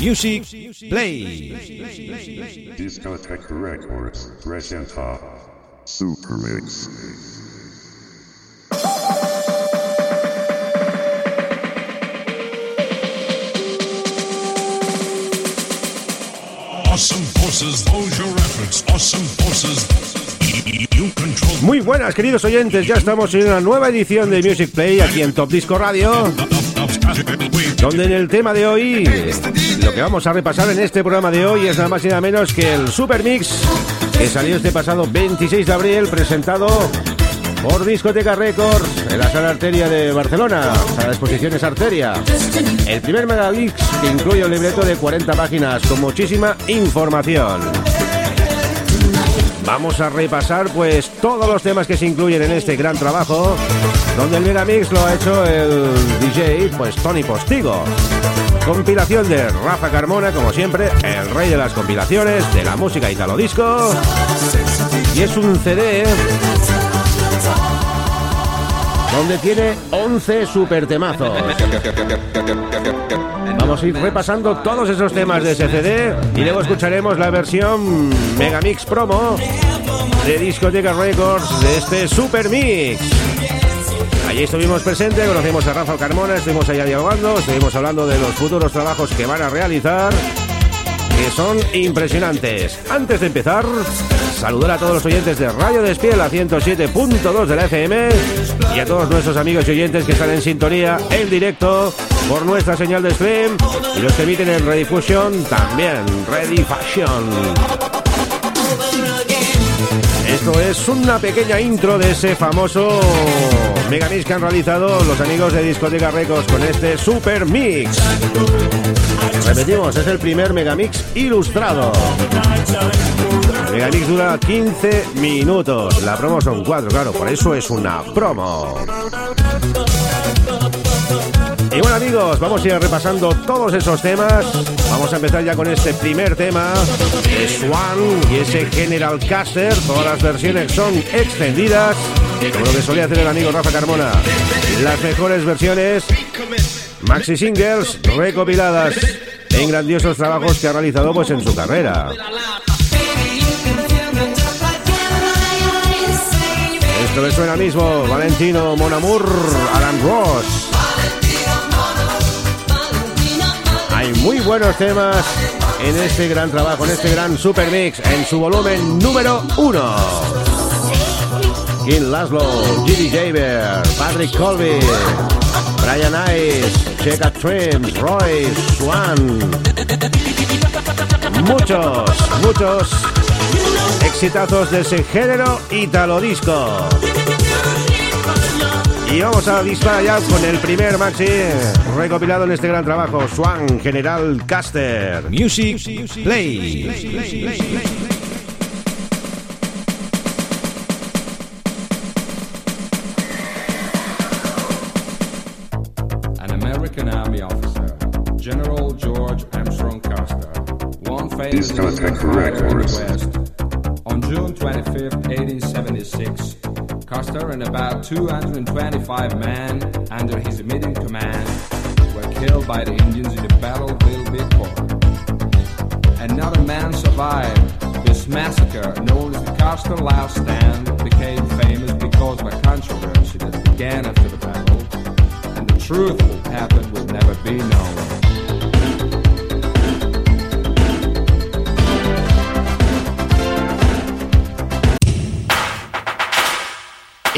Music Play. Discotheque Records presenta Super Mix. Awesome forces, those your efforts. Awesome forces, you control. Muy buenas, queridos oyentes. Ya estamos en una nueva edición de Music Play aquí en Top Disco Radio. Donde en el tema de hoy, lo que vamos a repasar en este programa de hoy es nada más y nada menos que el Super Mix que salió este pasado 26 de abril, presentado por Discoteca Records en la sala Arteria de Barcelona, sala de exposiciones Arteria. El primer Megamix que incluye un libreto de 40 páginas con muchísima información. Vamos a repasar pues todos los temas que se incluyen en este gran trabajo, donde el Megamix lo ha hecho el DJ pues Tony Postigo. Compilación de Rafa Carmona, como siempre, el rey de las compilaciones de la música italo disco. Y es un CD donde tiene 11 super temazos. Vamos a ir repasando todos esos temas de ese CD y luego escucharemos la versión Megamix Promo de Discoteca Records de este Super Mix. Allí estuvimos presentes, conocimos a Rafa Carmona, estuvimos allá dialogando, estuvimos hablando de los futuros trabajos que van a realizar, que son impresionantes. Antes de empezar, saludar a todos los oyentes de Radio Despiel a 107.2 de la FM y a todos nuestros amigos y oyentes que están en sintonía en directo por nuestra señal de stream y los que emiten en redifusión también, Redifusión. Esto es una pequeña intro de ese famoso Megamix que han realizado los amigos de Discoteca Records con este Super Mix. Repetimos, es el primer Megamix ilustrado. Megamix dura 15 minutos. La promo son 4, claro, por eso es una promo. Y bueno amigos, vamos a ir repasando todos esos temas. Vamos a empezar ya con este primer tema de Swan y ese General Caster. Todas las versiones son extendidas, como lo que solía hacer el amigo Rafa Carmona. Las mejores versiones, maxi singles recopiladas en grandiosos trabajos que ha realizado pues en su carrera. Esto le suena mismo, Valentino Monamur, Alan Ross. Muy buenos temas en este gran trabajo, en este gran super mix, en su volumen número uno. Kim Laszlo, Gilly Jaber, Patrick Colby, Brian Ice, Checa Trims, Roy, Swan. Muchos, muchos exitazos de ese género italo disco. Y vamos a disparar ya con el primer maxi recopilado en este gran trabajo, Swan General Caster. Music Play. an American Army officer, General George Armstrong Custer, one famous. West. On June 25, 1876, Custer and about 225 men under his immediate command were killed by the Indians in the Battle of Little Bighorn. Another man survived. This massacre, known as the Custer Last Stand, became famous because of a controversy that began after the battle, and the truth of what happened will never be known.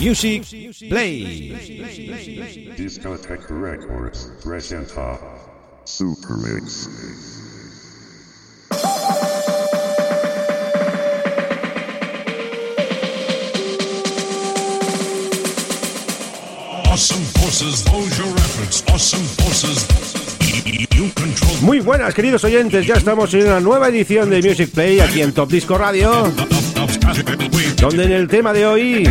Music Play. Discotheque Records presenta Super Mix. Awesome forces, hold your efforts. Awesome forces, you control. Muy buenas, queridos oyentes. Ya estamos en una nueva edición de Music Play aquí en Top Disco Radio. Donde en el tema de hoy,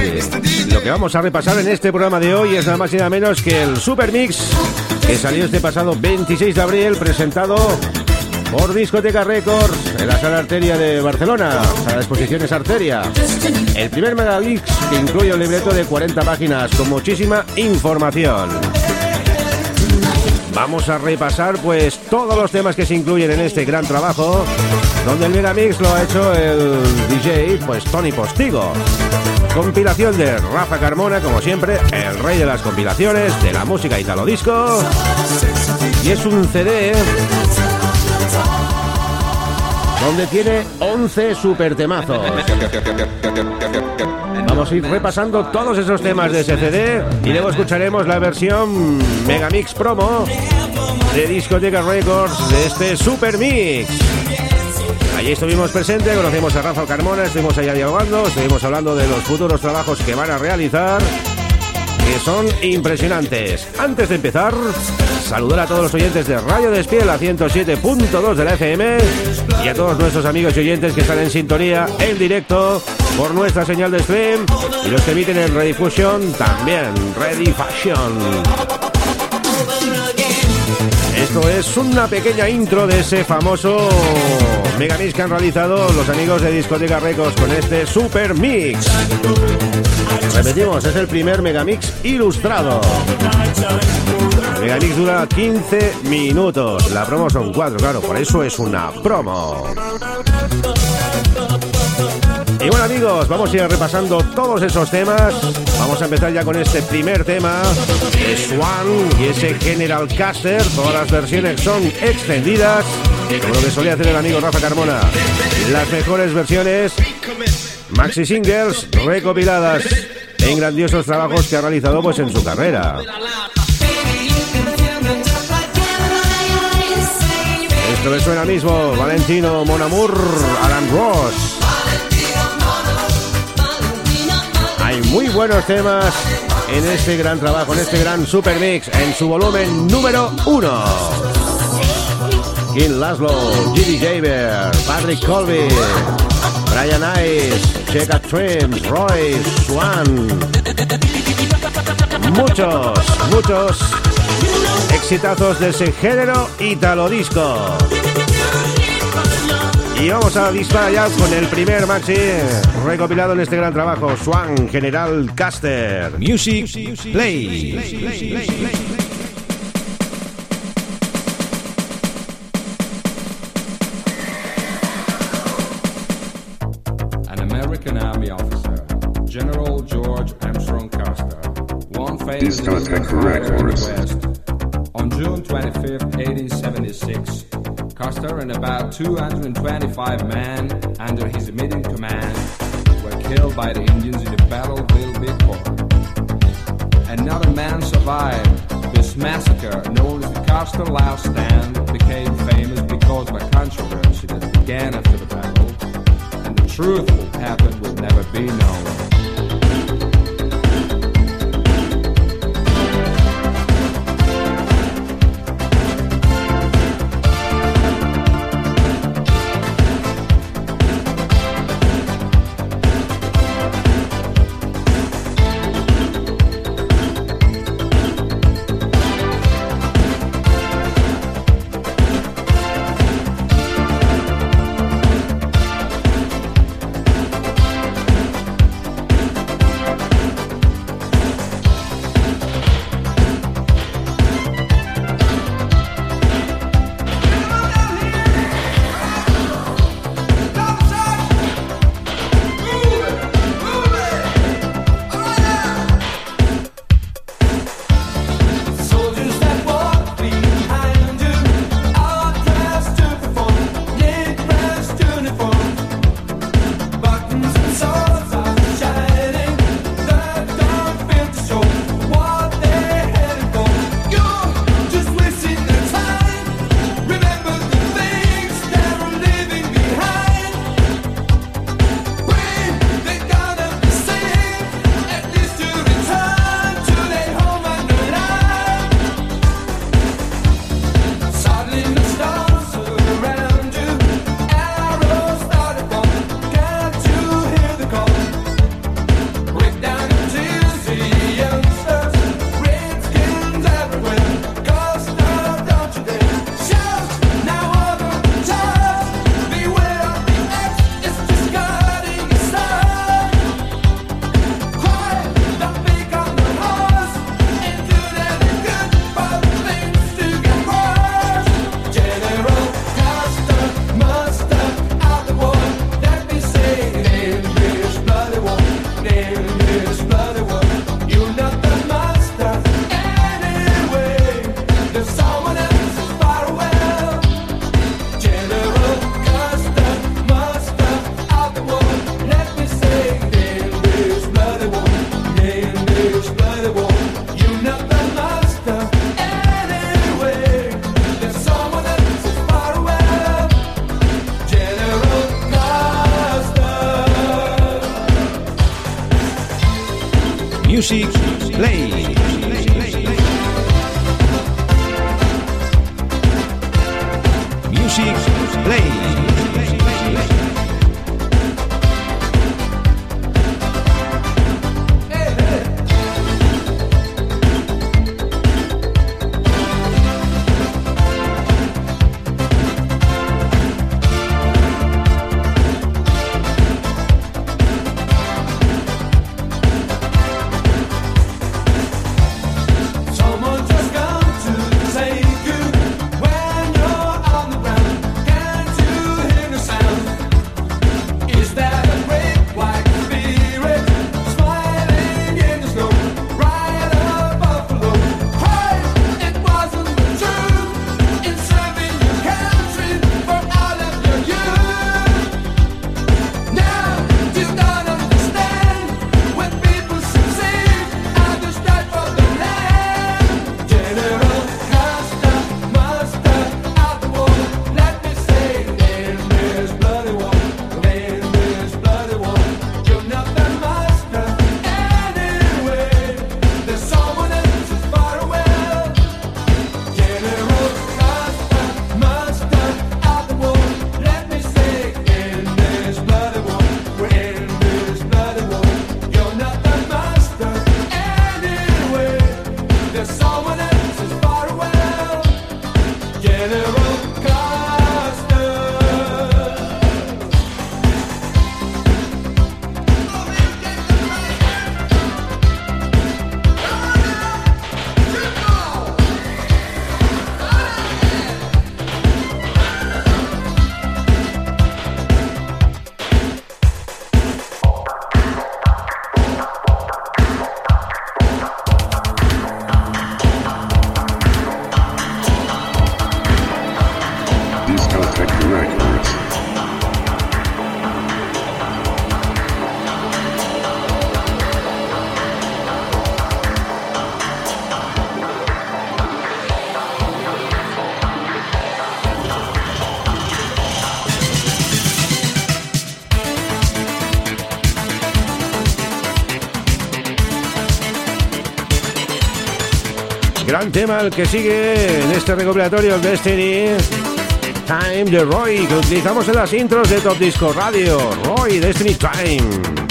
lo que vamos a repasar en este programa de hoy es nada más y nada menos que el Super Mix que salió este pasado 26 de abril, presentado por Discoteca Records en la sala Arteria de Barcelona, sala de exposiciones Arteria. El primer Megamix que incluye un libreto de 40 páginas con muchísima información. Vamos a repasar pues todos los temas que se incluyen en este gran trabajo, donde el Megamix lo ha hecho el DJ pues Tony Postigo. Compilación de Rafa Carmona, como siempre, el rey de las compilaciones de la música italo disco. Y es un CD donde tiene 11 super temazos. Vamos a ir repasando todos esos temas de ese CD y luego escucharemos la versión Megamix Promo de Discoteca Records de este Super Mix. Allí estuvimos presentes, conocimos a Rafa Carmona, estuvimos allá dialogando, estuvimos hablando de los futuros trabajos que van a realizar, que son impresionantes. Antes de empezar, saludar a todos los oyentes de Radio Despiel a 107.2 de la FM y a todos nuestros amigos y oyentes que están en sintonía en directo por nuestra señal de stream y los que emiten en Redifusión también, Redifusión. Esto es una pequeña intro de ese famoso Megamix que han realizado los amigos de Discoteca Records con este Super Mix. Repetimos, es el primer Megamix ilustrado. Megamix dura 15 minutos. La promo son 4, claro, por eso es una promo. Y bueno amigos, vamos a ir repasando todos esos temas. Vamos a empezar ya con este primer tema Swan y ese General Caster. Todas las versiones son extendidas, como lo que solía hacer el amigo Rafa Carmona. Las mejores versiones, maxi singles recopiladas en grandiosos trabajos que ha realizado pues en su carrera. Esto me suena mismo, Valentino Monamur, Alan Ross. Hay muy buenos temas en este gran trabajo, en este gran super mix, en su volumen número uno. Kim Laszlo, Gilly Jaber, Patrick Colby, Brian Ice, Checa Trims, Roy, Swan. Muchos, muchos exitazos de ese género italo disco. Y vamos a disparar ya con el primer maxi recopilado en este gran trabajo, Swan General Caster. Music Play. An Custer and about 225 men under his immediate command were killed by the Indians in the Battle of Little Bighorn. Another man survived. This massacre, known as the Custer Last Stand, became famous because of a controversy that began after the battle, and the truth of what happened will never be known. Music Play. Music Play. tema el que sigue en este recopilatorio Destiny. Time de Roy, que utilizamos en las intros de Top Disco Radio. Roy, Destiny Time.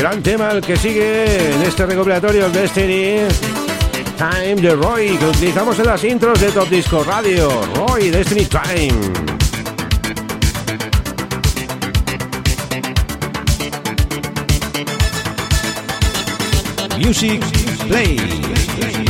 Gran tema el que sigue en este recopilatorio Destiny. Time de Roy, que utilizamos en las intros de Top Disco Radio. Roy, Destiny Time. Music Play.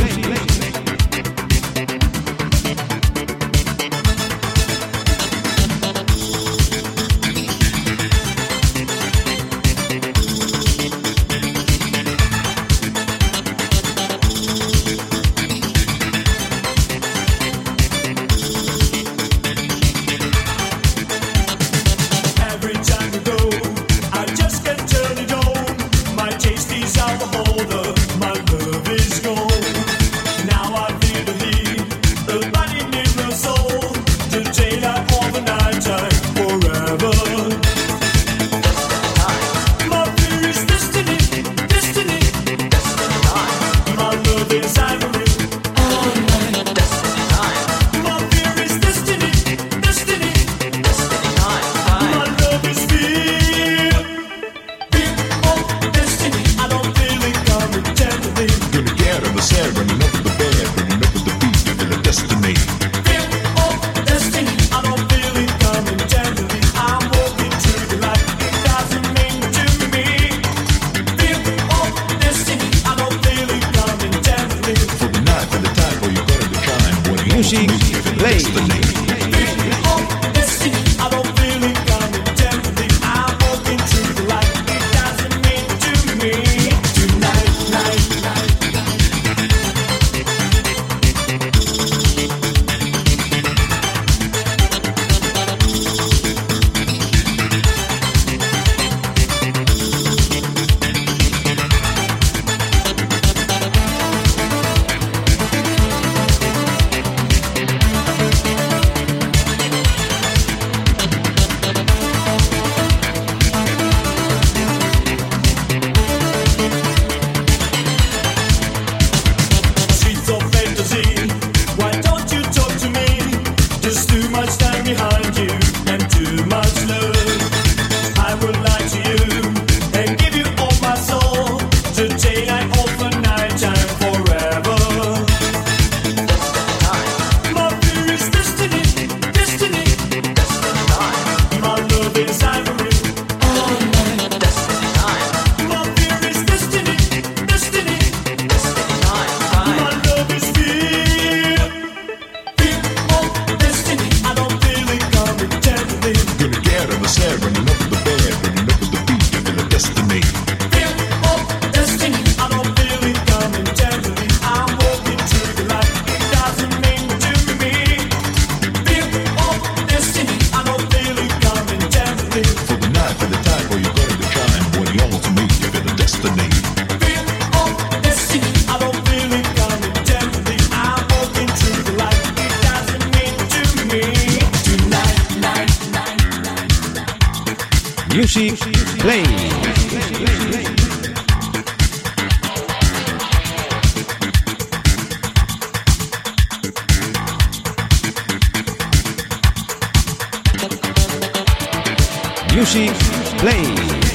Music Play.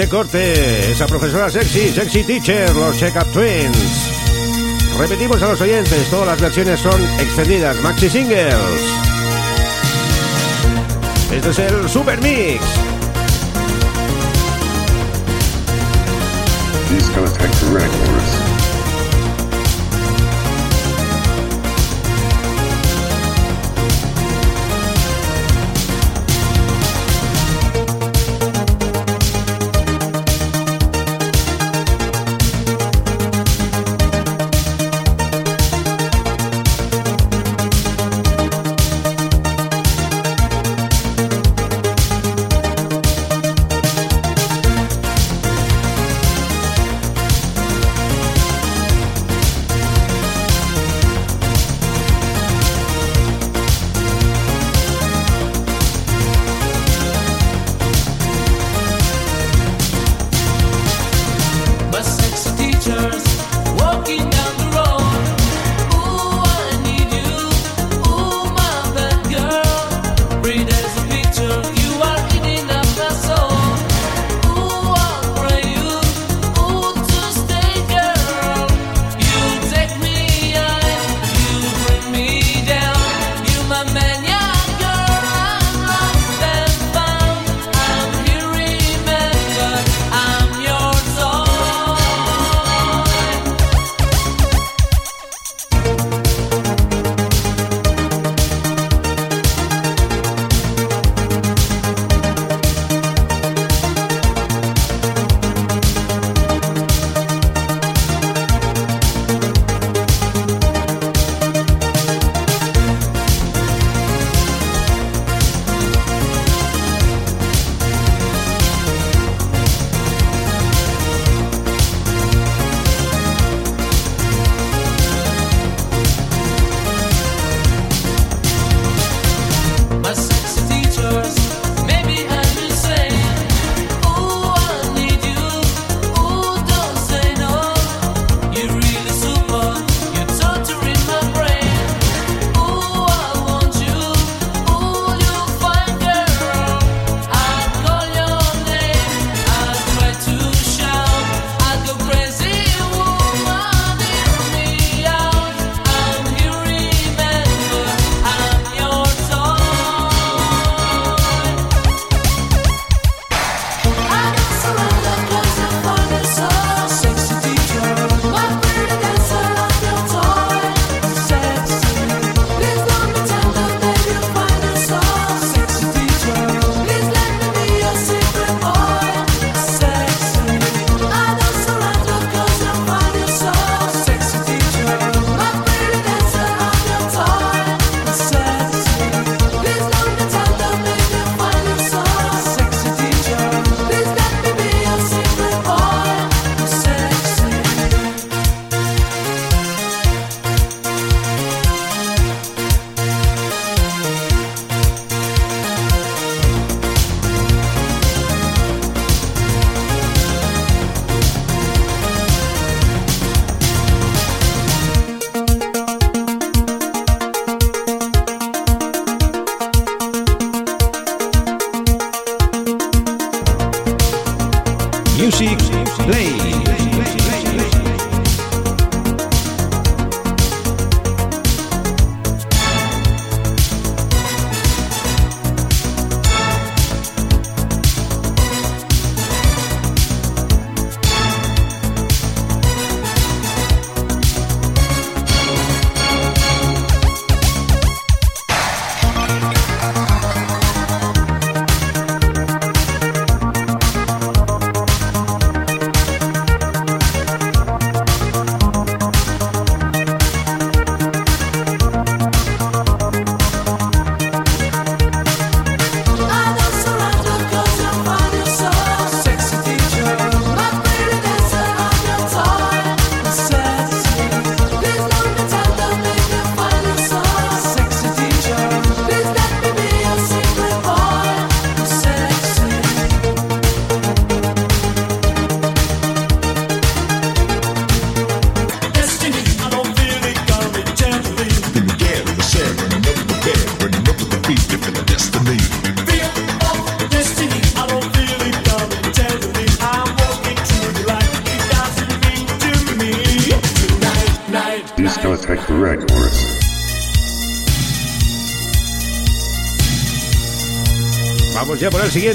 de corte. Esa profesora sexy, sexy teacher, los Checkup Twins. Repetimos a los oyentes, todas las versiones son extendidas, maxi singles. Este es el Super Mix.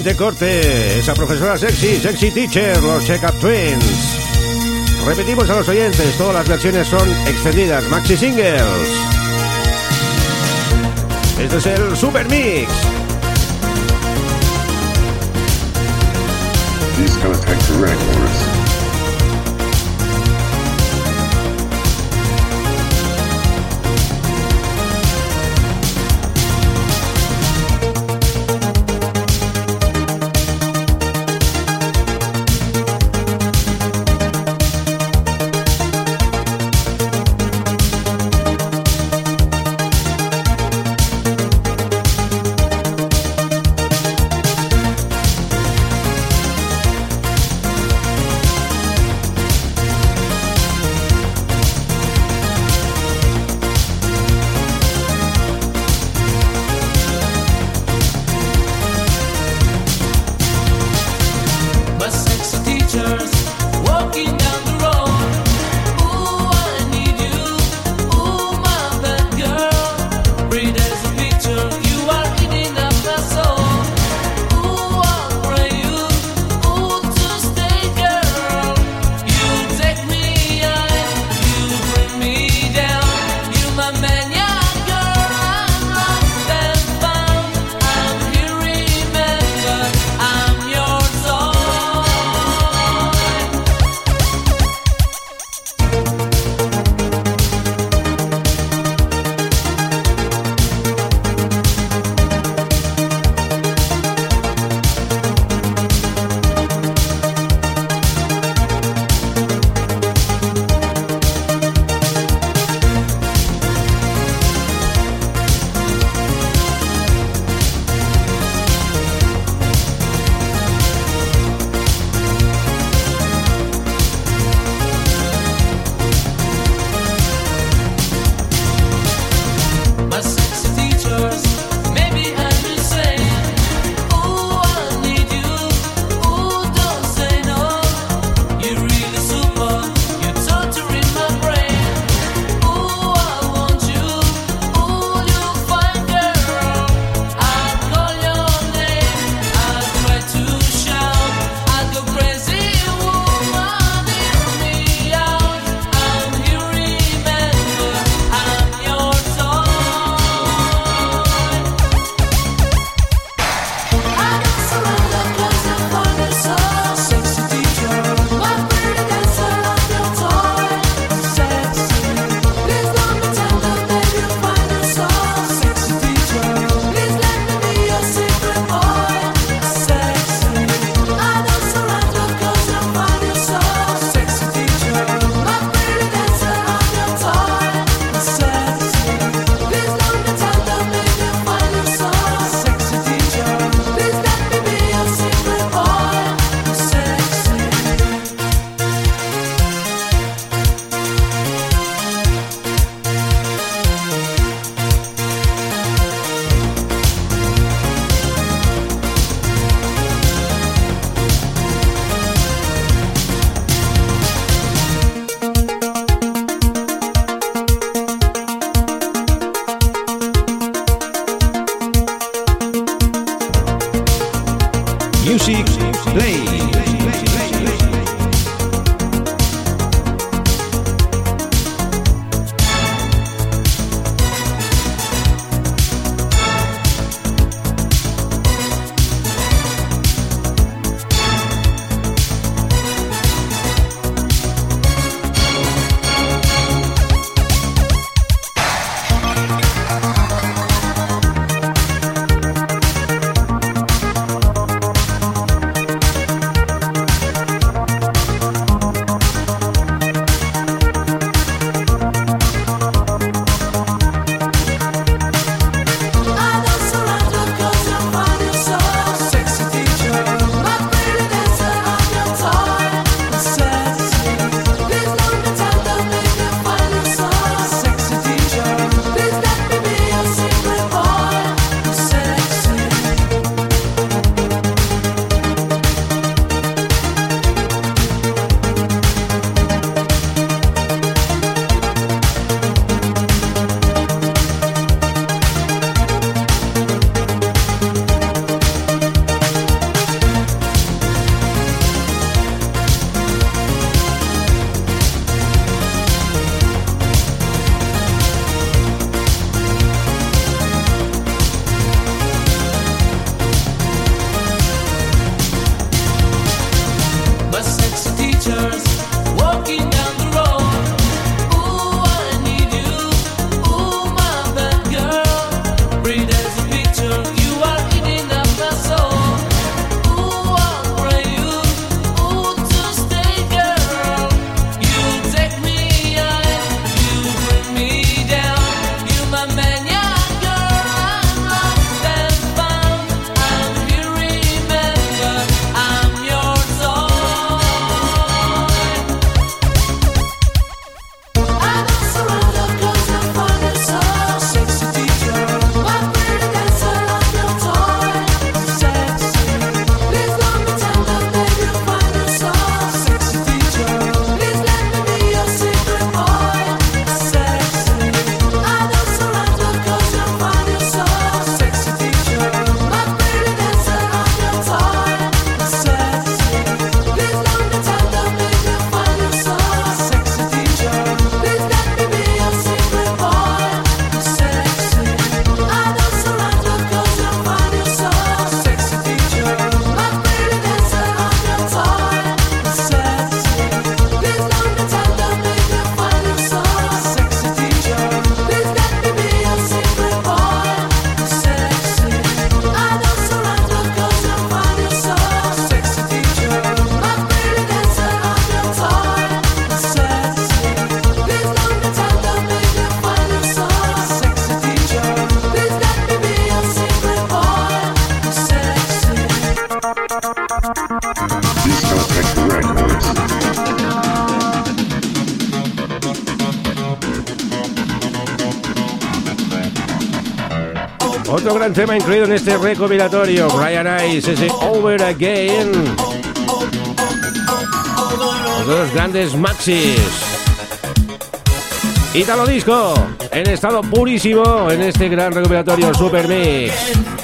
de corte, esa profesora sexy, sexy teacher, los Checkup Twins. Repetimos a los oyentes, todas las versiones son extendidas, maxi singles. Este es el Super Mix. tema incluido en este recopilatorio, Brian Ice, ese Over Again. Los dos grandes maxis. Italo Disco, en estado purísimo, en este gran recopilatorio Super Mix.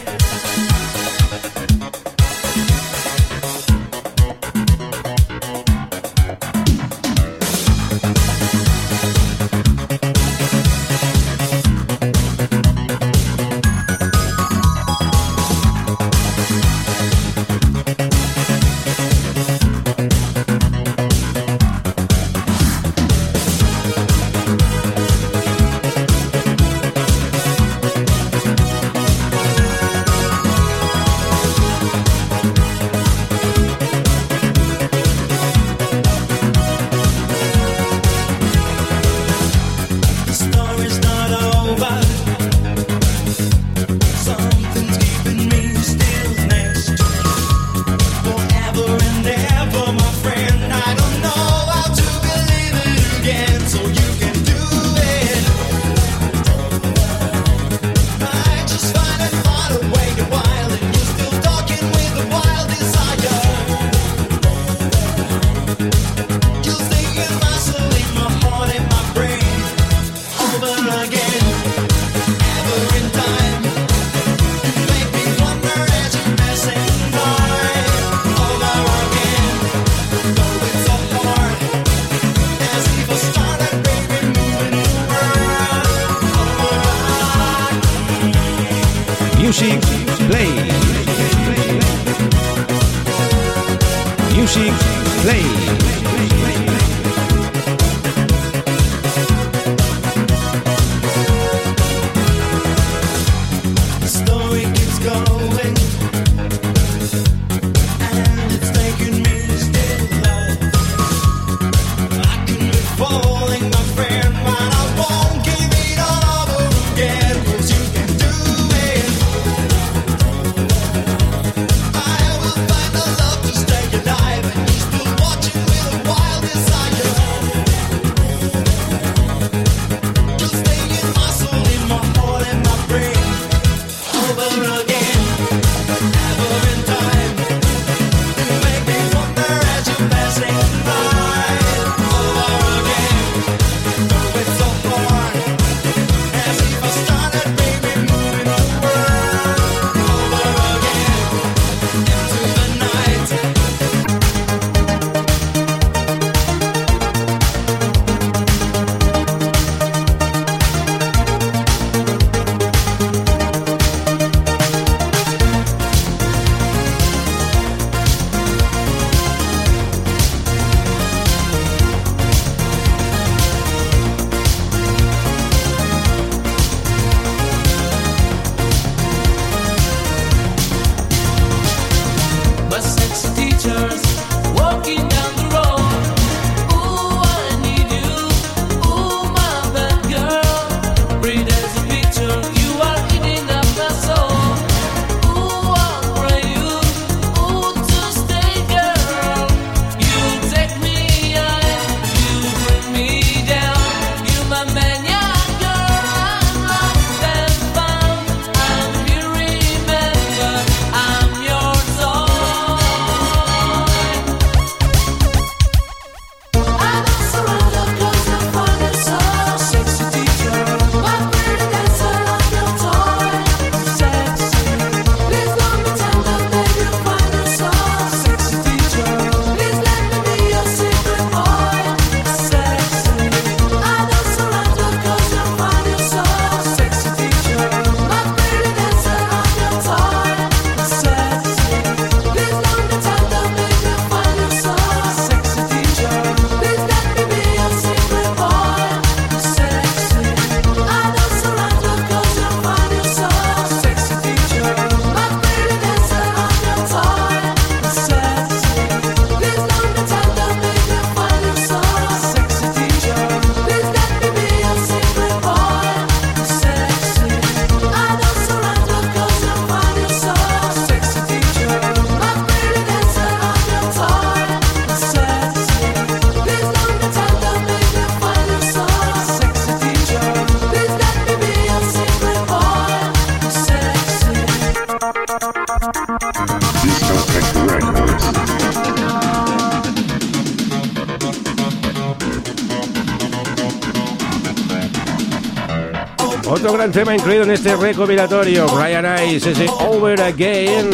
Otro gran tema incluido en este recopilatorio, Brian Ice, ese Over Again.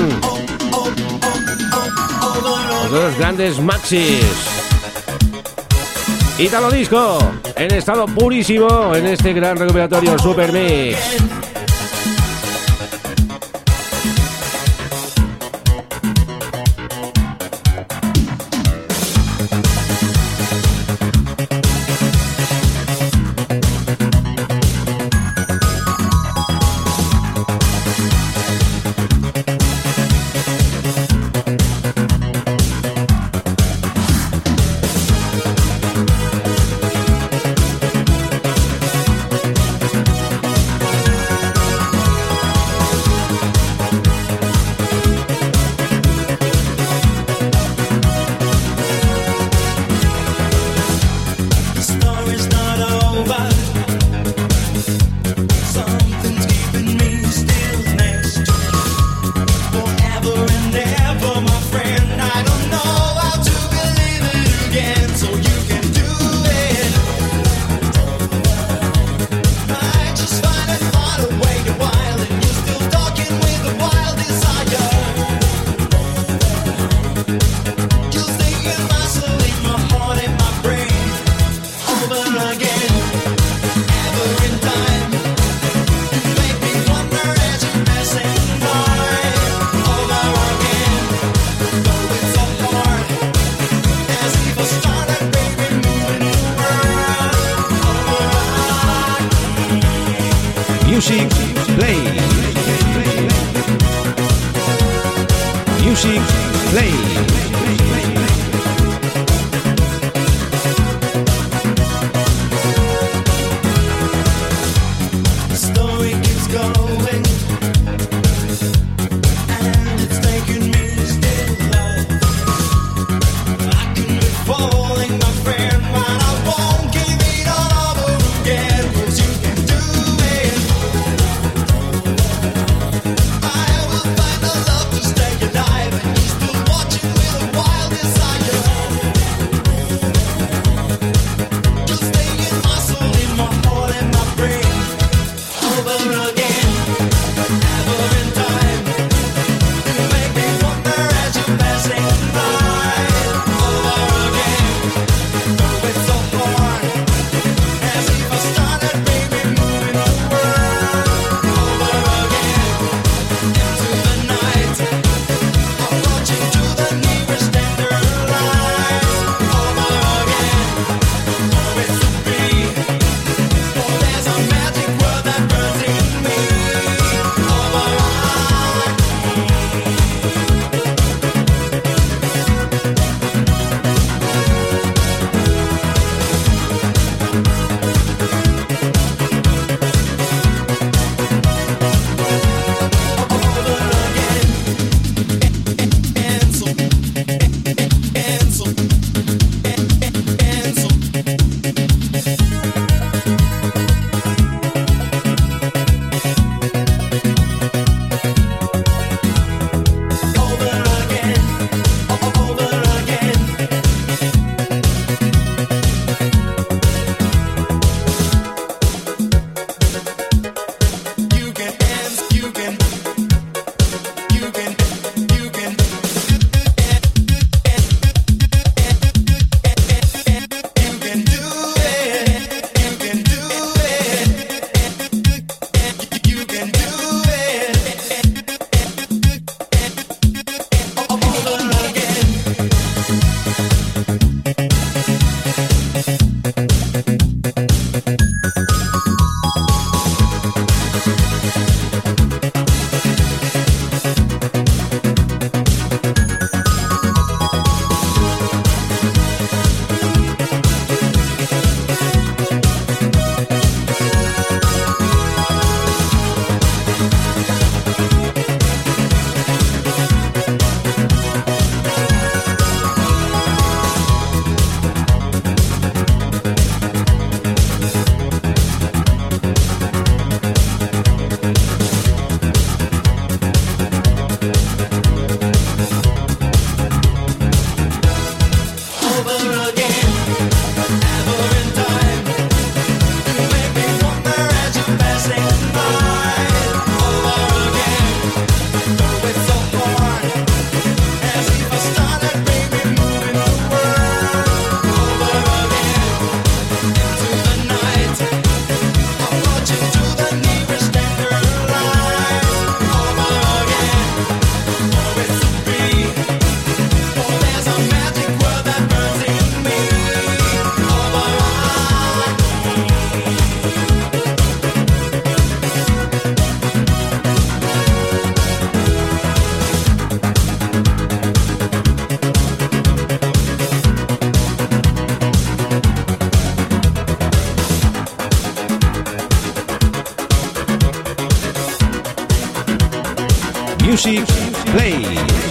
Los dos grandes maxis. Italo Disco, en estado purísimo en este gran recopilatorio Super Mix. muziek, play. Music Play.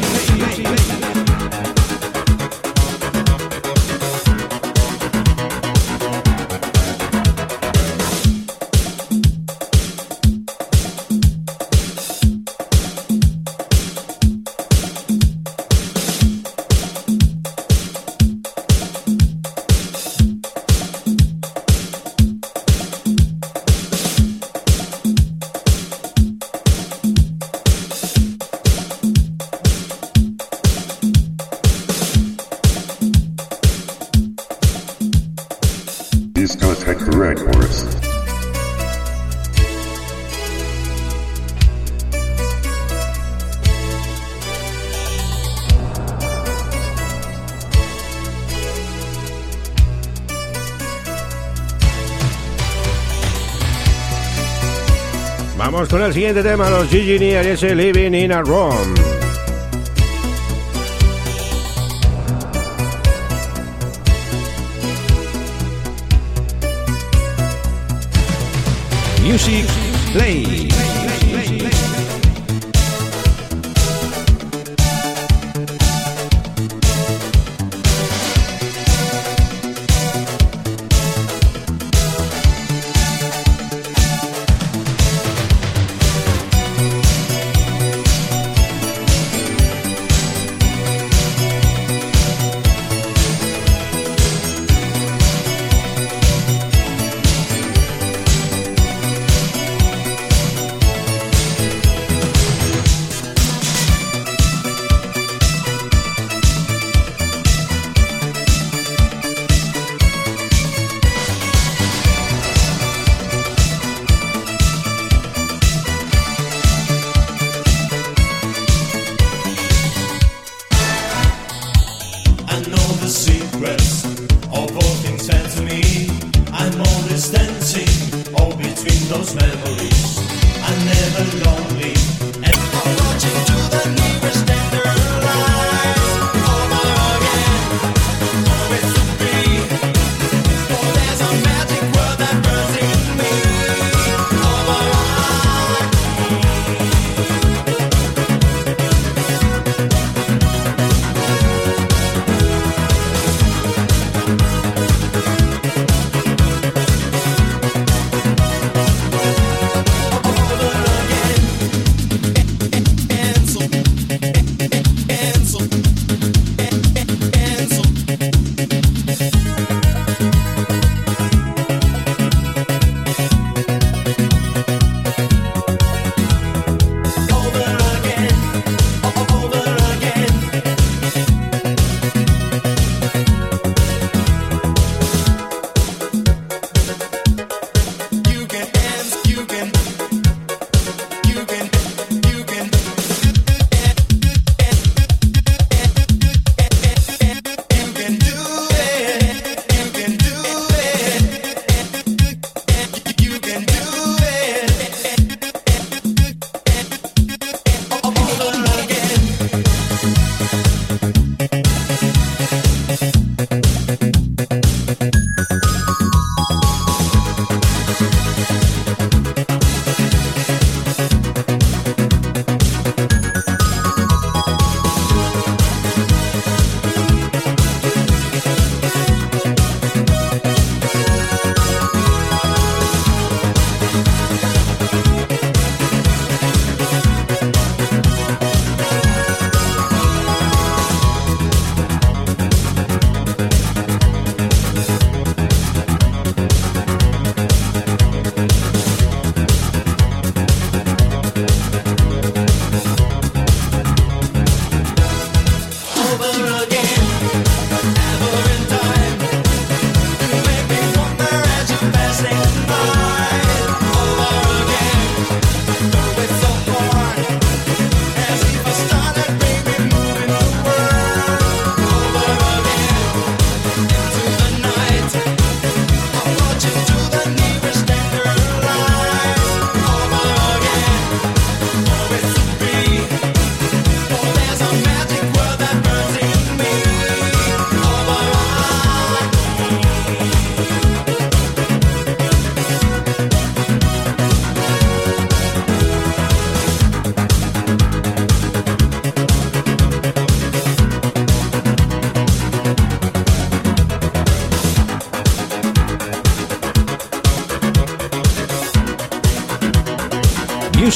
con el siguiente tema, los Gigi Living in a Room. Music Play.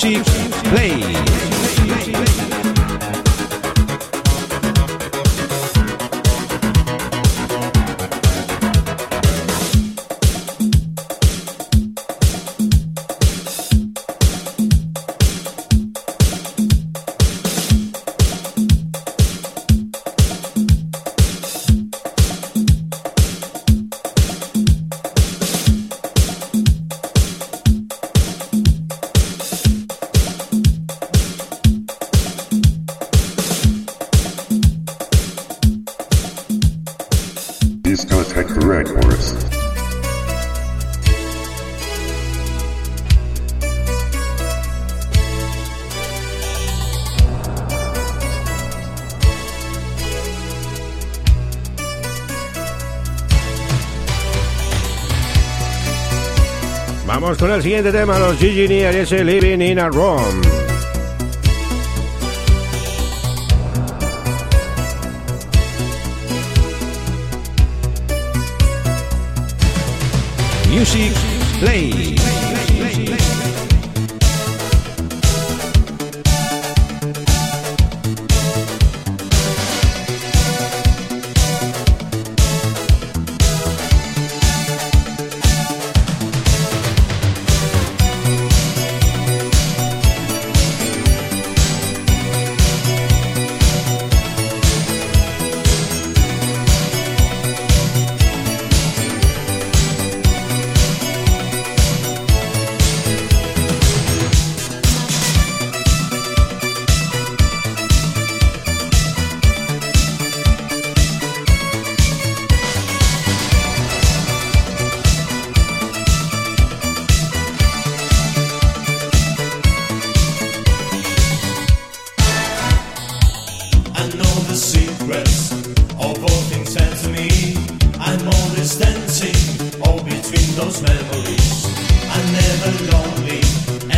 Music con el siguiente tema, los Gigi Near ese Living in a Room. Music Play.